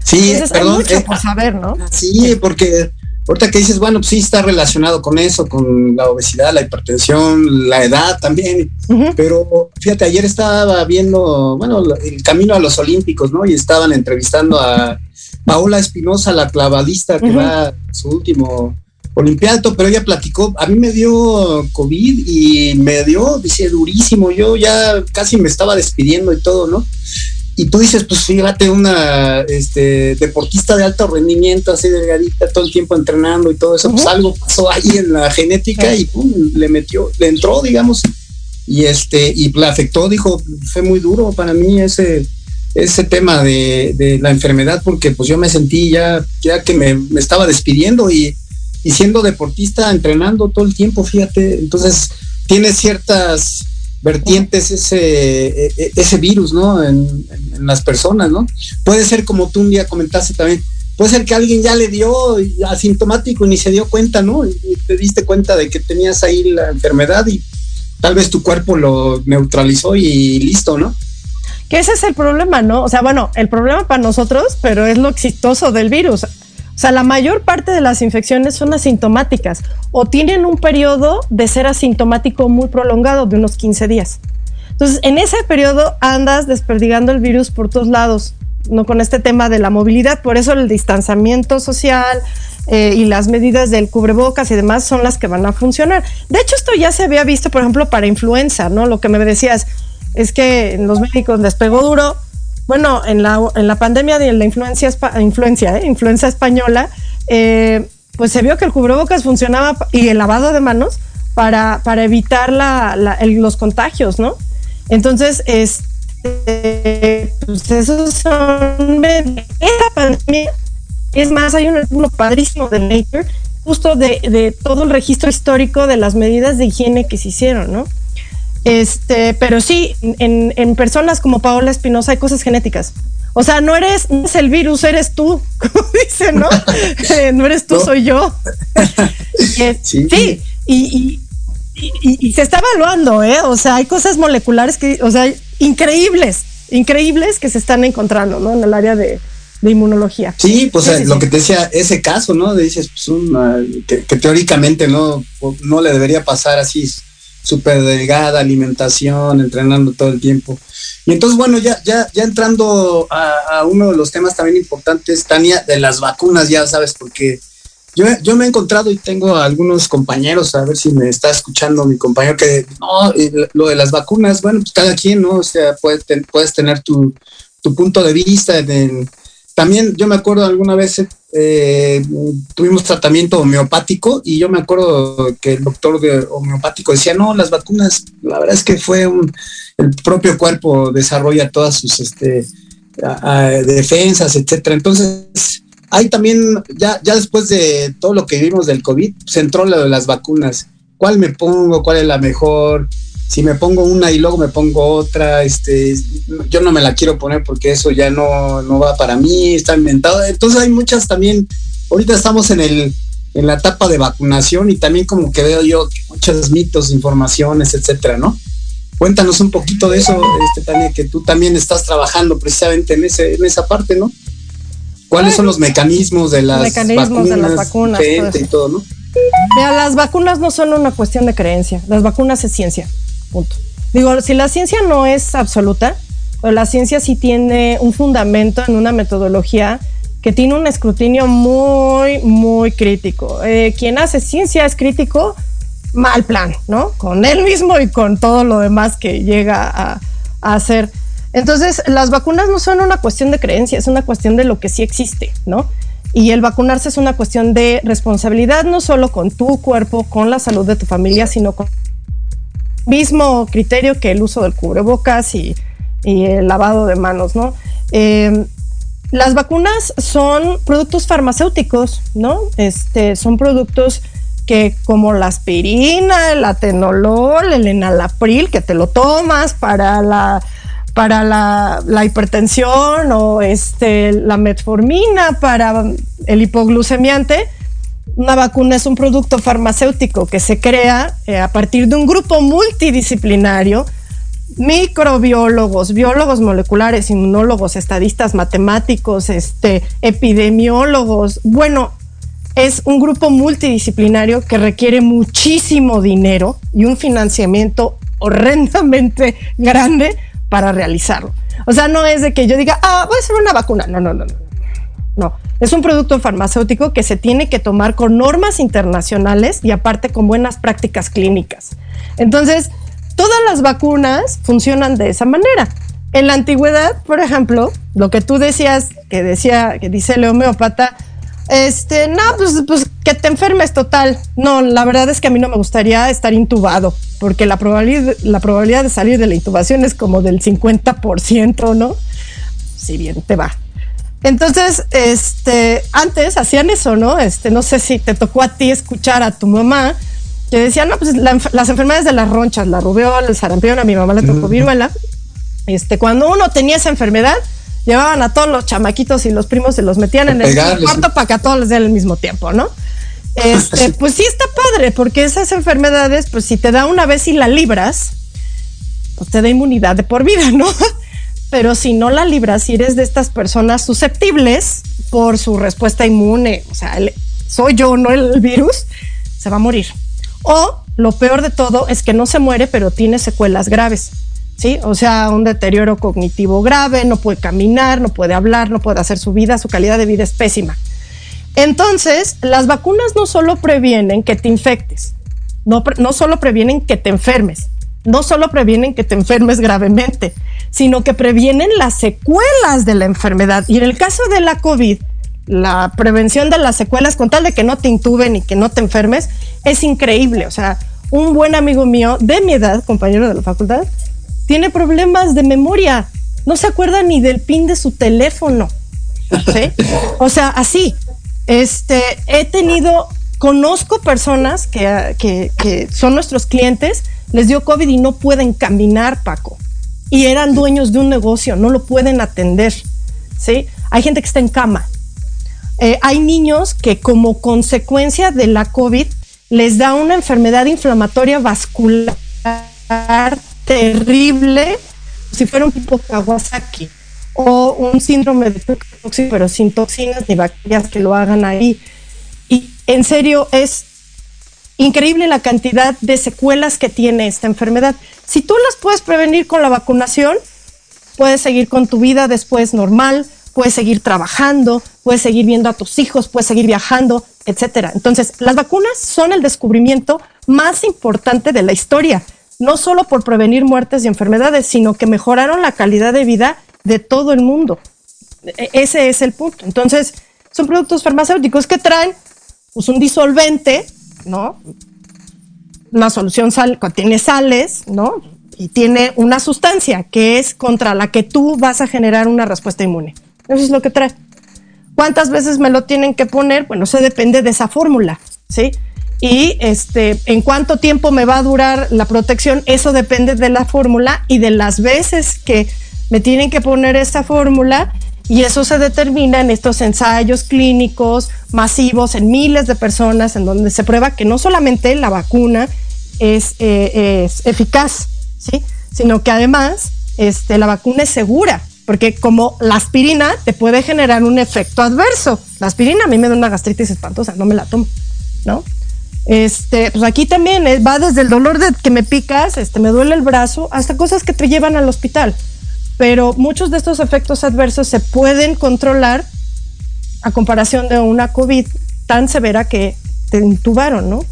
Sí, perdón.
Mucho por saber, ¿no?
Sí, porque ahorita que dices, bueno, pues sí está relacionado con eso, con la obesidad, la hipertensión, la edad también. Pero fíjate, ayer estaba viendo, bueno, el camino a los Olímpicos, ¿no? Y estaban entrevistando a Paola Espinosa, la clavadista que va a su último olimpiato, pero ella platicó, a mí me dio COVID y me dio, dice, durísimo, yo ya casi me estaba despidiendo y todo, ¿no? Y tú dices, pues fíjate, una este, deportista de alto rendimiento, así delgadita, todo el tiempo entrenando y todo eso, pues algo pasó ahí en la genética y pum, le metió, le entró, digamos, y este, y le afectó, dijo, fue muy duro para mí ese, ese tema de, la enfermedad, porque pues yo me sentí ya, ya que me, me estaba despidiendo y, y siendo deportista, entrenando todo el tiempo, fíjate, entonces tiene ciertas vertientes ese, e, e, ese virus, ¿no? En, en, las personas, ¿no? Puede ser como tú un día comentaste también, puede ser que alguien ya le dio asintomático y ni se dio cuenta, ¿no? Y te diste cuenta de que tenías ahí la enfermedad y tal vez tu cuerpo lo neutralizó y listo, ¿no?
Que ese es el problema, ¿no? O sea, bueno, el problema para nosotros, pero es lo exitoso del virus. O sea, la mayor parte de las infecciones son asintomáticas o tienen un periodo de ser asintomático muy prolongado, de unos 15 días. Entonces, en ese periodo andas desperdigando el virus por todos lados, no con este tema de la movilidad, por eso el distanciamiento social eh, y las medidas del cubrebocas y demás son las que van a funcionar. De hecho, esto ya se había visto, por ejemplo, para influenza, ¿no? Lo que me decías es que los médicos les pegó duro. Bueno, en la, en la pandemia de la influencia, influencia, ¿eh? influenza española, eh, pues se vio que el cubrebocas funcionaba y el lavado de manos para, para evitar la, los contagios, ¿no? Entonces, es este, pues esos son esta pandemia. Es más, hay uno padrísimo de Nature, justo de, de, todo el registro histórico de las medidas de higiene que se hicieron, ¿no? Este, pero sí, en, en personas como Paola Espinosa hay cosas genéticas. O sea, no eres, no es el virus, eres tú, como dicen, ¿no? Eh, no eres tú, soy yo. sí. sí, y, y, se está evaluando, ¿eh? O sea, hay cosas moleculares que, o sea, increíbles, increíbles que se están encontrando, ¿no? En el área de, inmunología.
Sí, pues lo que te decía, ese caso, ¿no? Dices, pues, que, que, teóricamente no, no le debería pasar así súper delgada, alimentación, entrenando todo el tiempo. Y entonces, bueno, ya, ya, ya entrando a, uno de los temas también importantes, Tania, de las vacunas, ya sabes, porque yo, yo me he encontrado y tengo algunos compañeros, a ver si me está escuchando mi compañero, que no, lo de las vacunas, bueno, pues cada quien, ¿no? O sea, puedes, puedes tener tu, tu punto de vista también yo me acuerdo alguna vez eh, tuvimos tratamiento homeopático y yo me acuerdo que el doctor de homeopático decía, no, las vacunas, la verdad es que fue un, el propio cuerpo desarrolla todas sus este, defensas, etcétera. Entonces, hay también, ya, ya después de todo lo que vimos del COVID, se entró lo de las vacunas. ¿Cuál me pongo? ¿Cuál es la mejor? Si me pongo una y luego me pongo otra, este, yo no me la quiero poner porque eso ya no, no va para mí, está inventado. Entonces hay muchas también, ahorita estamos en el, en la etapa de vacunación y también como que veo yo muchos mitos, informaciones, etcétera, ¿no? Cuéntanos un poquito de eso, este, Tania, que tú también estás trabajando precisamente en, ese, en esa parte, ¿no? ¿Cuáles son los mecanismos de las
mecanismos vacunas, de las vacunas
y todo, ¿no?
Mira, las vacunas no son una cuestión de creencia, las vacunas es ciencia. Punto. Digo, si la ciencia no es absoluta, pero la ciencia sí tiene un fundamento en una metodología que tiene un escrutinio muy, muy crítico. Eh, quien hace ciencia es crítico, mal plan, ¿no? Con él mismo y con todo lo demás que llega a, a hacer. Entonces, las vacunas no son una cuestión de creencia, es una cuestión de lo que sí existe, ¿no? Y el vacunarse es una cuestión de responsabilidad, no solo con tu cuerpo, con la salud de tu familia, sino con mismo criterio que el uso del cubrebocas y, el lavado de manos, ¿no? Em, las vacunas son productos farmacéuticos, ¿no? Este, son productos que como la aspirina, el atenolol, el enalapril, que te lo tomas para la para la, la, hipertensión o este, la metformina para el hipoglucemiante, una vacuna es un producto farmacéutico que se crea eh, a partir de un grupo multidisciplinario, microbiólogos, biólogos moleculares, inmunólogos, estadistas, matemáticos, este, epidemiólogos. Bueno, es un grupo multidisciplinario que requiere muchísimo dinero y un financiamiento horrendamente grande para realizarlo. O sea, no es de que yo diga, ah, voy a hacer una vacuna. No, no, no, no. No, es un producto farmacéutico que se tiene que tomar con normas internacionales y aparte con buenas prácticas clínicas. Entonces, todas las vacunas funcionan de esa manera. En la antigüedad, por ejemplo, lo que tú decías, que decía, que dice el homeópata, este, no, pues, pues, que te enfermes total. No, la verdad es que a mí no me gustaría estar intubado, porque la probabilidad, la probabilidad de salir de la intubación es como del 50%, ¿no? Si bien te va. Entonces, este, antes hacían eso, ¿no? Este, no sé si te tocó a ti escuchar a tu mamá que decían, no, pues las enfermedades de las ronchas, la rubiola, el sarampión, a mi mamá le tocó viruela. Este, cuando uno tenía esa enfermedad, llevaban a todos los chamaquitos y los primos se los metían en el cuarto para que a todos les den el mismo tiempo, ¿no? Este, pues sí está padre, porque esas enfermedades, pues si te da una vez y la libras, pues te da inmunidad de por vida, ¿no? Pero si no la libras, si eres de estas personas susceptibles por su respuesta inmune, o sea, soy yo, no el virus, se va a morir. O lo peor de todo es que no se muere, pero tiene secuelas graves. ¿Sí? O sea, un deterioro cognitivo grave, no puede caminar, no puede hablar, no puede hacer su vida, su calidad de vida es pésima. Entonces, las vacunas no solo previenen que te infectes, no, no solo previenen que te enfermes, no solo previenen que te enfermes gravemente, sino que previenen las secuelas de la enfermedad. Y en el caso de la COVID, la prevención de las secuelas con tal de que no te intuben y que no te enfermes es increíble. O sea, un buen amigo mío de mi edad, compañero de la facultad, tiene problemas de memoria. No se acuerda ni del pin de su teléfono. O sea, así. Este, he tenido, conozco personas que, que son nuestros clientes, les dio COVID y no pueden caminar, Paco. Y eran dueños de un negocio, no lo pueden atender. ¿sí? Hay gente que está en cama, eh, hay niños que como consecuencia de la COVID les da una enfermedad inflamatoria vascular terrible, si fuera un tipo Kawasaki o un síndrome de toxina, pero sin toxinas ni bacterias que lo hagan ahí. Y en serio es increíble la cantidad de secuelas que tiene esta enfermedad. Si tú las puedes prevenir con la vacunación, puedes seguir con tu vida después normal, puedes seguir trabajando, puedes seguir viendo a tus hijos, puedes seguir viajando, etcétera. Entonces, las vacunas son el descubrimiento más importante de la historia, no solo por prevenir muertes y enfermedades, sino que mejoraron la calidad de vida de todo el mundo. E-, ese es el punto. Entonces, son productos farmacéuticos que traen pues, un disolvente, ¿no? Una solución sal, contiene sales, ¿no? Y tiene una sustancia que es contra la que tú vas a generar una respuesta inmune. Eso es lo que trae. ¿Cuántas veces me lo tienen que poner? Bueno, se depende de esa fórmula, ¿sí? Y este, en cuánto tiempo me va a durar la protección, eso depende de la fórmula y de las veces que me tienen que poner esta fórmula y eso se determina en estos ensayos clínicos masivos en miles de personas en donde se prueba que no solamente la vacuna es, eh, es eficaz, ¿sí? sino que además este, la vacuna es segura porque como la aspirina te puede generar un efecto adverso. La aspirina a mí me da una gastritis espantosa, no me la tomo, ¿no? Este, pues aquí también eh, va desde el dolor de que me picas, este, me duele el brazo, hasta cosas que te llevan al hospital. Pero muchos de estos efectos adversos se pueden controlar a comparación de una COVID tan severa que te intubaron, ¿no?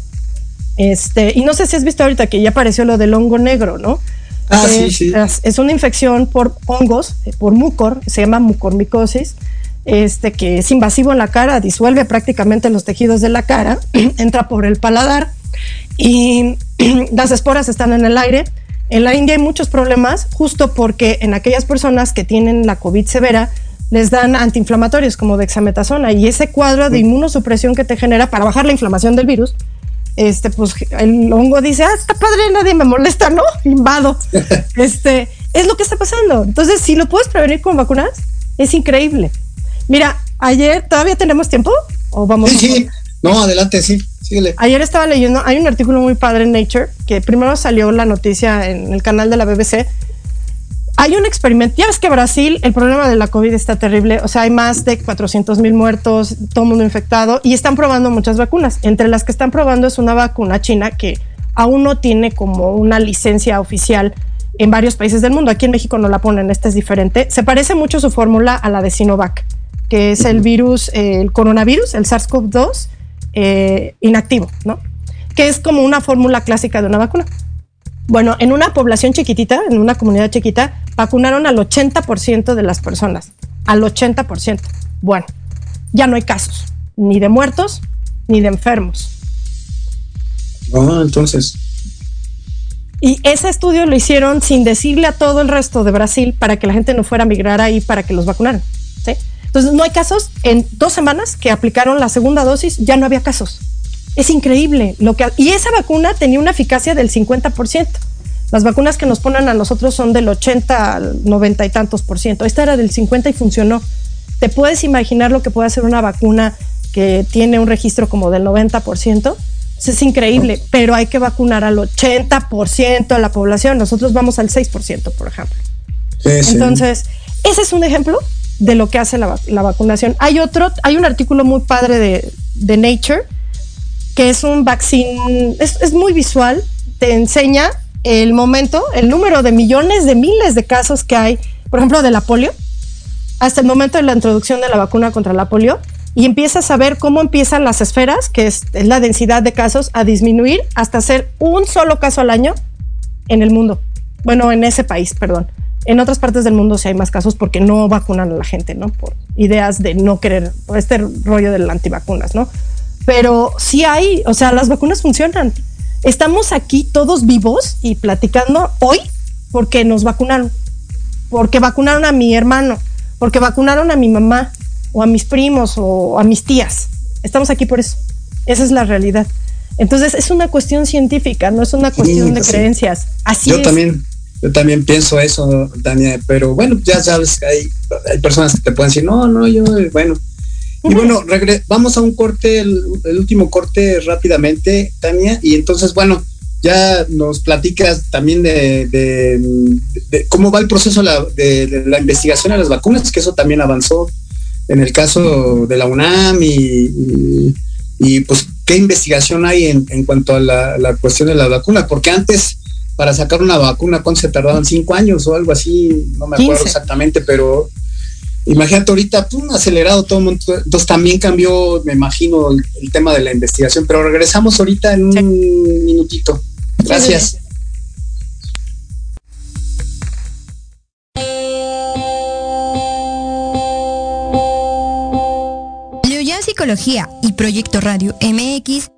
Este, y no sé si has visto ahorita que ya apareció lo del hongo negro, ¿no?
Ah, sí, sí.
Es, una infección por hongos, eh, por mucor, se llama mucormicosis, este, que es invasivo en la cara, disuelve prácticamente los tejidos de la cara, entra por el paladar y las esporas están en el aire. En la India hay muchos problemas justo porque en aquellas personas que tienen la COVID severa les dan antiinflamatorios como dexametasona y ese cuadro de inmunosupresión que te genera para bajar la inflamación del virus este, pues el hongo dice, ah, está padre, nadie me molesta, ¿no? Invado. este, es lo que está pasando. Entonces, si lo puedes prevenir con vacunas, es increíble. Mira, ayer, ¿todavía tenemos tiempo? ¿O vamos?
Sí, sí. No, adelante, sí. Síguele.
Ayer estaba leyendo, hay un artículo muy padre en Nature, que primero salió la noticia en el canal de la BBC, hay un experimento, ya ves que Brasil, el problema de la COVID está terrible, o sea, hay más de 400 mil muertos, todo el mundo infectado, y están probando muchas vacunas. Entre las que están probando es una vacuna china que aún no tiene como una licencia oficial en varios países del mundo. Aquí en México no la ponen, esta es diferente. Se parece mucho su fórmula a la de Sinovac, que es el virus, el coronavirus, el SARS-CoV-2 eh, inactivo, ¿no? Que es como una fórmula clásica de una vacuna. Bueno, en una población chiquitita, en una comunidad chiquita, vacunaron al 80% de las personas. Al 80%. Bueno, ya no hay casos, ni de muertos, ni de enfermos.
Ah, entonces.
Y ese estudio lo hicieron sin decirle a todo el resto de Brasil para que la gente no fuera a migrar ahí para que los vacunaran. Entonces, no hay casos. En dos semanas que aplicaron la segunda dosis, ya no había casos. Es increíble. Lo que, y esa vacuna tenía una eficacia del 50%. Las vacunas que nos ponen a nosotros son del 80 al 90 y tantos por ciento. Esta era del 50 y funcionó. ¿Te puedes imaginar lo que puede hacer una vacuna que tiene un registro como del 90%? es increíble, pero hay que vacunar al 80% de la población. Nosotros vamos al 6%, por ejemplo. Entonces, ese es un ejemplo de lo que hace la, vacunación. Hay otro, hay un artículo muy padre de, de Nature, que es un vaccine, es, es muy visual, te enseña el momento, el número de millones de miles de casos que hay, por ejemplo, de la polio, hasta el momento de la introducción de la vacuna contra la polio, y empiezas a ver cómo empiezan las esferas, que es, la densidad de casos, a disminuir hasta ser un solo caso al año en el mundo. Bueno, en ese país, perdón. En otras partes del mundo sí hay más casos porque no vacunan a la gente, ¿no? Por ideas de no querer, por este rollo de las antivacunas, ¿no? Pero sí hay, o sea, las vacunas funcionan. Estamos aquí todos vivos y platicando hoy porque nos vacunaron, porque vacunaron a mi hermano, porque vacunaron a mi mamá, o a mis primos o a mis tías. Estamos aquí por eso. Esa es la realidad. Entonces es una cuestión científica, no es una cuestión de creencias. Así
yo también, yo también pienso eso, Tania, pero bueno, ya sabes que hay, hay personas que te pueden decir, no, no, yo, bueno. Y bueno, vamos a un corte, el, último corte rápidamente, Tania, y entonces, bueno, ya nos platicas también de, cómo va el proceso de, de, la investigación de las vacunas, que eso también avanzó en el caso de la UNAM y, y, pues qué investigación hay en, en cuanto a la, cuestión de la vacuna, porque antes para sacar una vacuna, ¿cuánto se tardaban? ¿Cinco años o algo así? No me acuerdo exactamente, pero imagínate ahorita, pum, acelerado todo el mundo. Entonces también cambió, me imagino, el, tema de la investigación, pero regresamos ahorita en un minutito. Gracias.
Psicología y Proyecto Radio MX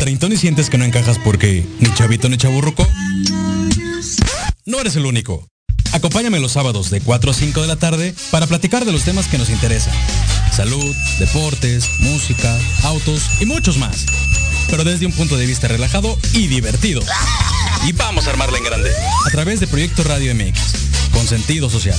¿Treintón y sientes que no encajas porque ni chavito ni chaburruco? No eres el único. Acompáñame los sábados de 4 a 5 de la tarde para platicar de los temas que nos interesan. Salud, deportes, música, autos y muchos más. Pero desde un punto de vista relajado y divertido. Y vamos a armarla en grande. A través de Proyecto Radio MX, con sentido social.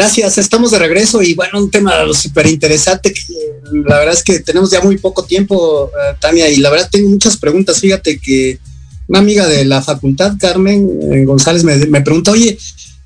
Gracias, estamos de regreso y bueno, un tema súper interesante que la verdad es que tenemos ya muy poco tiempo, eh, Tania, y la verdad tengo muchas preguntas. Fíjate que una amiga de la facultad, Carmen eh, González, me, me, pregunta, oye,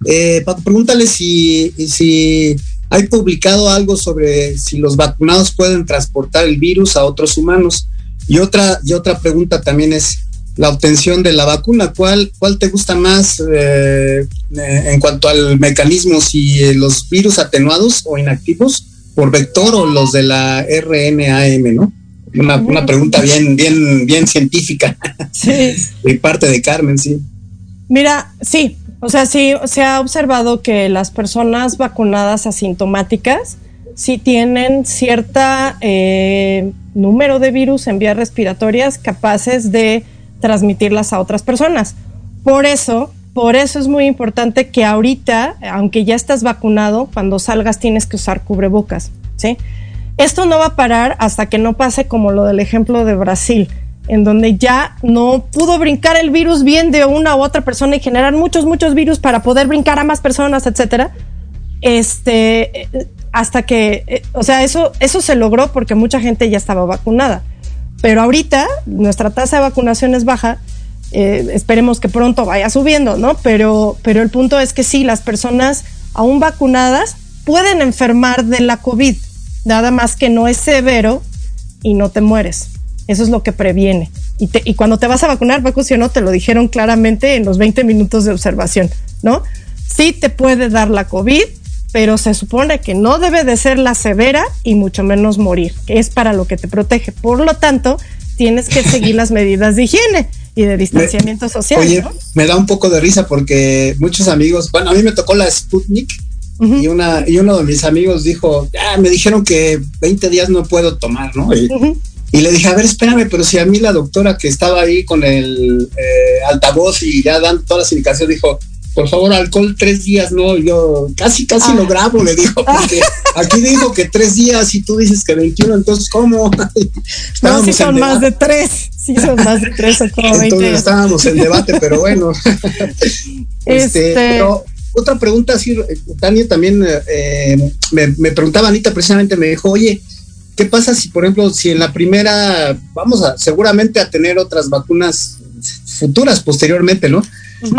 eh, pregúntale si, si hay publicado algo sobre si los vacunados pueden transportar el virus a otros humanos. Y otra, y otra pregunta también es, la obtención de la vacuna. ¿Cuál, cuál te gusta más eh, eh, en cuanto al mecanismo, si eh, los virus atenuados o inactivos por vector o los de la RNAM, ¿no? Una, una pregunta bien, bien, bien científica.
Sí.
De parte de Carmen, sí.
Mira, sí, o sea, sí se ha observado que las personas vacunadas asintomáticas sí tienen cierta eh, número de virus en vías respiratorias capaces de transmitirlas a otras personas. Por eso, por eso es muy importante que ahorita, aunque ya estás vacunado, cuando salgas tienes que usar cubrebocas, ¿sí? Esto no va a parar hasta que no pase como lo del ejemplo de Brasil, en donde ya no pudo brincar el virus bien de una u otra persona y generar muchos, muchos virus para poder brincar a más personas, etcétera. Este, hasta que, eh, o sea, eso, eso se logró porque mucha gente ya estaba vacunada. Pero ahorita nuestra tasa de vacunación es baja. eh, esperemos que pronto vaya subiendo, ¿no? Pero, pero el punto es que sí, las personas aún vacunadas pueden enfermar de la COVID, nada más que no es severo y no te mueres. Eso es lo que previene. Y, cuando te vas a vacunar, Paco, si no, te lo dijeron claramente en los 20 minutos de observación, ¿no? Sí te puede dar la COVID, pero se supone que no debe de ser la severa y mucho menos morir, que es para lo que te protege. Por lo tanto, tienes que seguir las medidas de higiene y de distanciamiento social.
Oye,
¿no?
me da un poco de risa porque muchos amigos, bueno, a mí me tocó la Sputnik
Ujú.
y, una, y uno de mis amigos dijo, ah, me dijeron que 20 días no puedo tomar, ¿no? Y,
Ujú.
y le dije, a ver, espérame, pero si a mí la doctora que estaba ahí con el eh, altavoz y ya dando todas las indicaciones dijo, por favor, alcohol tres días, no, yo casi, casi
Ah.
lo grabo, le dijo, porque aquí dijo que tres días y tú dices que 21, entonces, ¿cómo?
No,
Estábamos en
son más de tres. Sí son más de tres o como 20.
Entonces estábamos en debate, pero bueno. este,
Este-
pero otra pregunta, sí, Tania también eh, me, me preguntaba, Anita precisamente me dijo, oye, ¿qué pasa si, por ejemplo, si en la primera, vamos a seguramente a tener otras vacunas futuras posteriormente, ¿no?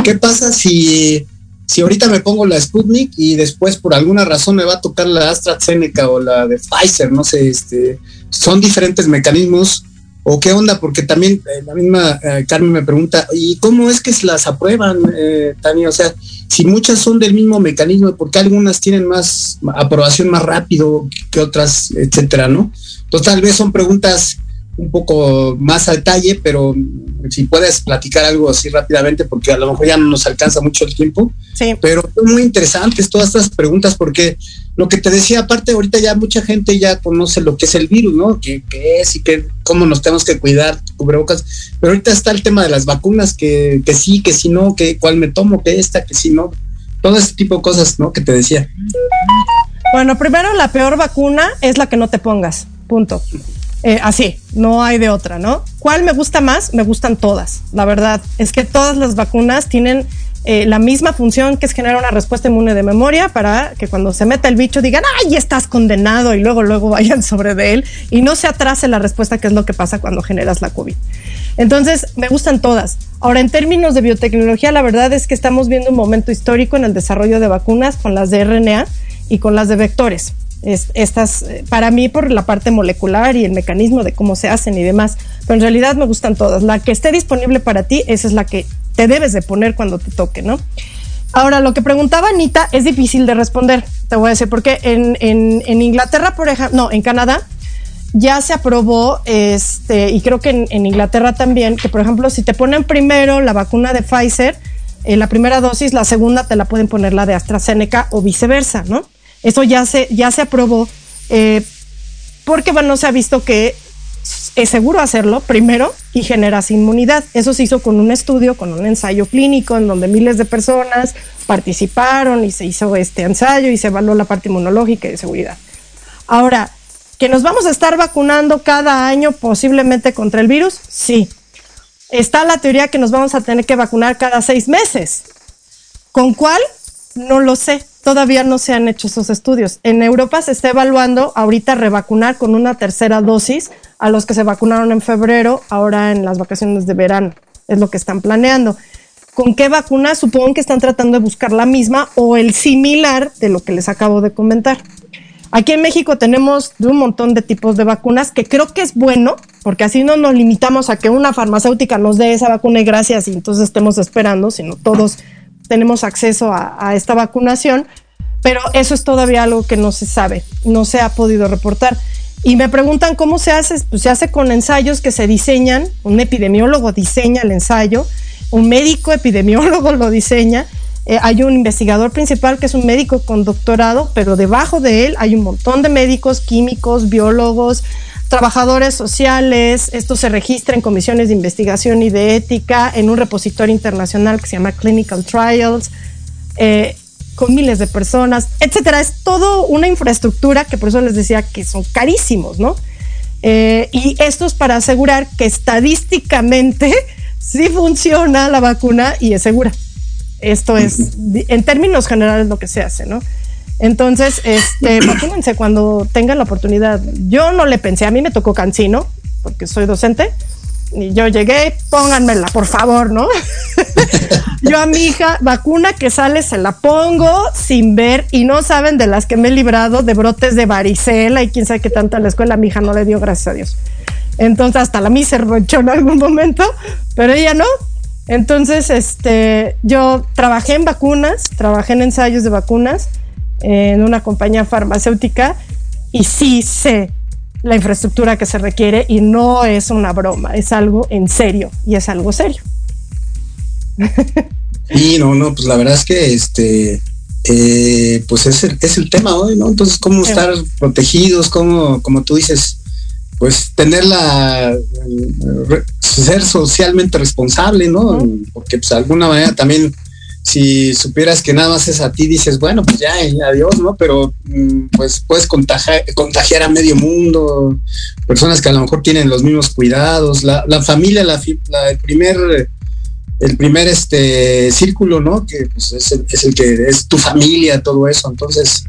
¿Qué pasa si, si ahorita me pongo la Sputnik y después por alguna razón me va a tocar la AstraZeneca o la de Pfizer? No sé, este, son diferentes mecanismos. ¿O qué onda? Porque también eh, la misma eh, Carmen me pregunta, ¿y cómo es que se las aprueban, eh, Tania? O sea, si muchas son del mismo mecanismo, ¿por qué algunas tienen más aprobación más rápido que otras, etcétera, no? Entonces, tal vez son preguntas un poco más a detalle, pero si puedes platicar algo así rápidamente, porque a lo mejor ya no nos alcanza mucho el tiempo,
Sí.
pero son muy interesantes todas estas preguntas, porque lo que te decía, aparte, ahorita ya mucha gente ya conoce lo que es el virus, ¿no? ¿Qué, qué es y qué, cómo nos tenemos que cuidar, cubrebocas, pero ahorita está el tema de las vacunas, que, que sí, que sí no, que cuál me tomo, que esta, que sí no, todo ese tipo de cosas, ¿no? Que te decía.
Bueno, primero la peor vacuna es la que no te pongas. Punto. Eh, así, no hay de otra, ¿no? ¿Cuál me gusta más? Me gustan todas. La verdad es que todas las vacunas tienen eh, la misma función que es generar una respuesta inmune de memoria para que cuando se meta el bicho digan, ¡ay, estás condenado! Y luego, luego vayan sobre de él y no se atrase la respuesta, que es lo que pasa cuando generas la COVID. Entonces, me gustan todas. Ahora, en términos de biotecnología, la verdad es que estamos viendo un momento histórico en el desarrollo de vacunas con las de RNA y con las de vectores. Es- estas, para mí, por la parte molecular y el mecanismo de cómo se hacen y demás, pero en realidad me gustan todas. La que esté disponible para ti, esa es la que te debes de poner cuando te toque, ¿no? Ahora, lo que preguntaba Anita es difícil de responder, te voy a decir, porque en, en, en Inglaterra, por ejemplo, no, en Canadá, ya se aprobó, este, y creo que en, en Inglaterra también, que por ejemplo, si te ponen primero la vacuna de Pfizer, eh, la primera dosis, la segunda te la pueden poner la de AstraZeneca o viceversa, ¿no? Eso ya se, ya se aprobó, eh, porque bueno, se ha visto que es seguro hacerlo primero y generas inmunidad. Eso se hizo con un estudio, con un ensayo clínico en donde miles de personas participaron y se hizo este ensayo y se evaluó la parte inmunológica y de seguridad. Ahora, ¿que nos vamos a estar vacunando cada año posiblemente contra el virus? Sí. Está la teoría que nos vamos a tener que vacunar cada seis meses. ¿Con cuál? No lo sé. Todavía no se han hecho esos estudios. En Europa se está evaluando ahorita revacunar con una tercera dosis a los que se vacunaron en febrero, ahora en las vacaciones de verano. Es lo que están planeando. ¿Con qué vacuna? Supongo que están tratando de buscar la misma o el similar de lo que les acabo de comentar. Aquí en México tenemos un montón de tipos de vacunas que creo que es bueno, porque así no nos limitamos a que una farmacéutica nos dé esa vacuna y gracias y entonces estemos esperando, sino todos tenemos acceso a, esta vacunación. pero eso es todavía algo que no se sabe, no se ha podido reportar. Y me preguntan cómo se hace, pues se hace con ensayos que se diseñan, un epidemiólogo diseña el ensayo, un médico epidemiólogo lo diseña, eh, hay un investigador principal que es un médico con doctorado, pero debajo de él hay un montón de médicos, químicos, biólogos, trabajadores sociales, esto se registra en comisiones de investigación y de ética, en un repositorio internacional que se llama Clinical Trials. Eh, con miles de personas, etcétera. Es todo una infraestructura que por eso les decía que son carísimos, ¿no? Eh, y esto es para asegurar que estadísticamente sí funciona la vacuna y es segura. Esto es, en términos generales, lo que se hace, ¿no? Entonces, este, vacúnense cuando tengan la oportunidad. Yo no le pensé, a mí me tocó cancino, porque soy docente, y yo llegué, pónganmela, por favor, ¿no? yo a mi hija, vacuna que sale, se la pongo sin ver y no saben de las que me he librado de brotes de varicela y quién sabe qué tanto a la escuela. Mi hija no le dio, gracias a Dios. Entonces, hasta la mí se ronchó en algún momento, pero ella no. Entonces, este, yo trabajé en vacunas, trabajé en ensayos de vacunas en una compañía farmacéutica y sí sé la infraestructura que se requiere y no es una broma, es algo en serio y es algo serio.
Y no, no, pues la verdad es que este, eh, pues es el, es el tema hoy, ¿no? Entonces, cómo estar protegidos, cómo, como tú dices, pues tener la, ser socialmente responsable, ¿no? Porque pues de alguna manera también si supieras que nada más es a ti, dices, bueno, pues ya, adiós, ¿no? Pero mm, pues puedes contagiar, contagiar a medio mundo, personas que a lo mejor tienen los mismos cuidados, la, familia, la, el primer el primer este círculo, ¿no? Que pues, es, el, es, el, que es tu familia, todo eso. Entonces,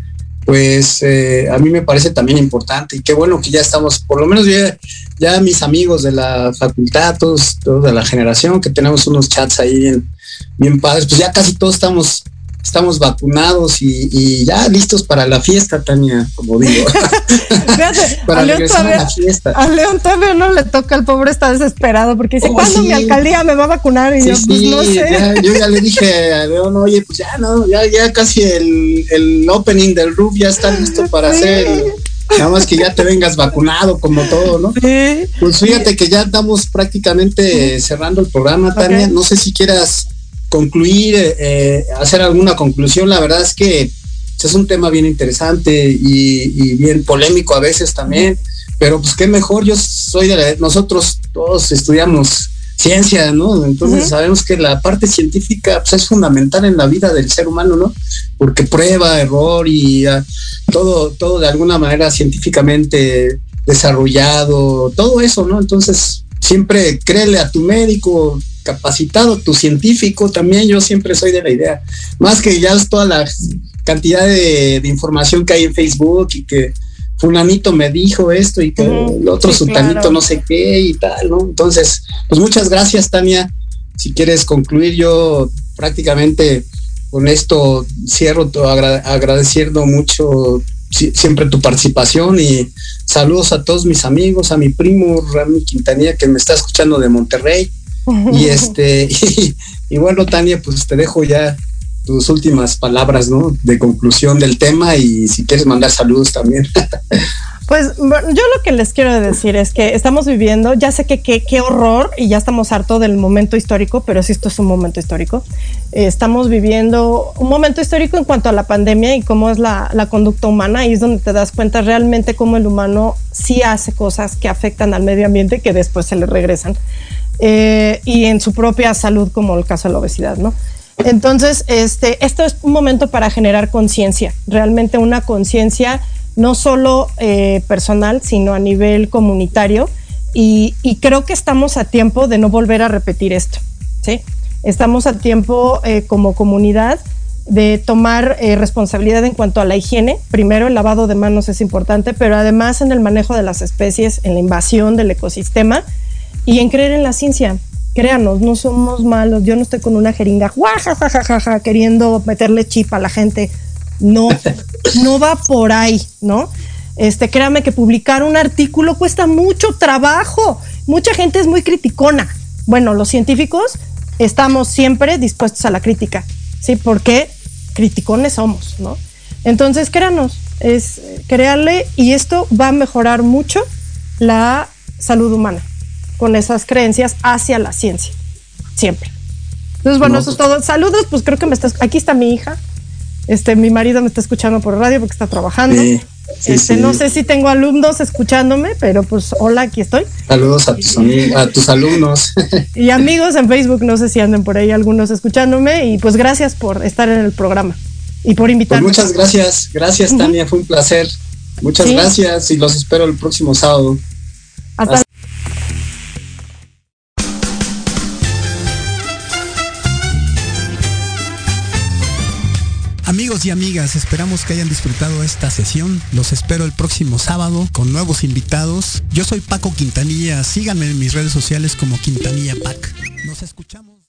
pues eh, a mí me parece también importante y qué bueno que ya estamos, por lo menos ya, ya mis amigos de la facultad, todos, todos de la generación, que tenemos unos chats ahí en, bien padres, pues ya casi todos estamos estamos vacunados y, ya listos para la fiesta, Tania, como digo.
para a León regresar a la fiesta. A León todavía no le toca, el pobre está desesperado porque dice, oh, ¿cuándo mi alcaldía me va a vacunar? Y yo, pues no sé.
yo ya le dije a León, oye, pues ya no, ya, ya casi el, el opening del roof ya está listo para hacer. Nada más que ya te vengas vacunado como todo, ¿no? Sí. Pues fíjate que ya estamos prácticamente cerrando el programa, Tania. No sé si quieras concluir, eh, hacer alguna conclusión, la verdad es que es un tema bien interesante y, bien polémico a veces también, pero pues qué mejor, yo soy de nosotros todos estudiamos ciencia, ¿no? Entonces sabemos que la parte científica pues, es fundamental en la vida del ser humano, ¿no? Porque prueba, error y ah, todo, todo de alguna manera científicamente desarrollado, todo eso, ¿no? Entonces siempre créele a tu médico, capacitado, tu científico también, yo siempre soy de la idea, más que ya es toda la cantidad de, información que hay en Facebook y que fulanito me dijo esto y que el otro sultanito no sé qué y tal, ¿no? Entonces, pues muchas gracias, Tania. Si quieres concluir, yo prácticamente con esto cierro agradeciendo mucho siempre tu participación y saludos a todos mis amigos, a mi primo Rami Quintanilla que me está escuchando de Monterrey, y este, y, bueno, Tania, pues te dejo ya tus últimas palabras, ¿no? De conclusión del tema y si quieres mandar saludos también.
Pues yo lo que les quiero decir es que estamos viviendo, ya sé que qué horror y ya estamos harto del momento histórico, pero sí esto es un momento histórico. Eh, estamos viviendo un momento histórico en cuanto a la pandemia y cómo es la, la, conducta humana y es donde te das cuenta realmente cómo el humano sí hace cosas que afectan al medio ambiente que después se le regresan. Eh, y en su propia salud, como el caso de la obesidad, ¿no? Entonces, este, esto es un momento para generar conciencia, realmente una conciencia no solo eh, personal, sino a nivel comunitario. Y, creo que estamos a tiempo de no volver a repetir esto. Estamos a tiempo eh, como comunidad de tomar responsabilidad en cuanto a la higiene. Primero, el lavado de manos es importante, pero además en el manejo de las especies, en la invasión del ecosistema y en creer en la ciencia. Créanos, no somos malos. Yo no estoy con una jeringa queriendo meterle chip a la gente. No, no va por ahí, ¿no? Este, créame que publicar un artículo cuesta mucho trabajo. Mucha gente es muy criticona. Bueno, los científicos estamos siempre dispuestos a la crítica, ¿sí? Porque criticones somos, ¿no? Entonces, créanos, es créanle y esto va a mejorar mucho la salud humana con esas creencias hacia la ciencia, siempre. Entonces, bueno, eso es todo. Saludos, pues creo que me estás, aquí está mi hija, este, mi marido me está escuchando por radio porque está trabajando.
Sí, sí,
este,
sí.
No sé si tengo alumnos escuchándome, pero pues hola, aquí estoy.
Saludos a tus, a tus alumnos.
Y amigos en Facebook, no sé si anden por ahí algunos escuchándome y pues gracias por estar en el programa y por
Pues
invitarme.
muchas gracias, gracias Tania, fue un placer. Muchas gracias y los espero el próximo sábado.
Hasta
Amigos y amigas, esperamos que hayan disfrutado esta sesión. Los espero el próximo sábado con nuevos invitados. Yo soy Paco Quintanilla. Síganme en mis redes sociales como Quintanilla Pac. Nos escuchamos.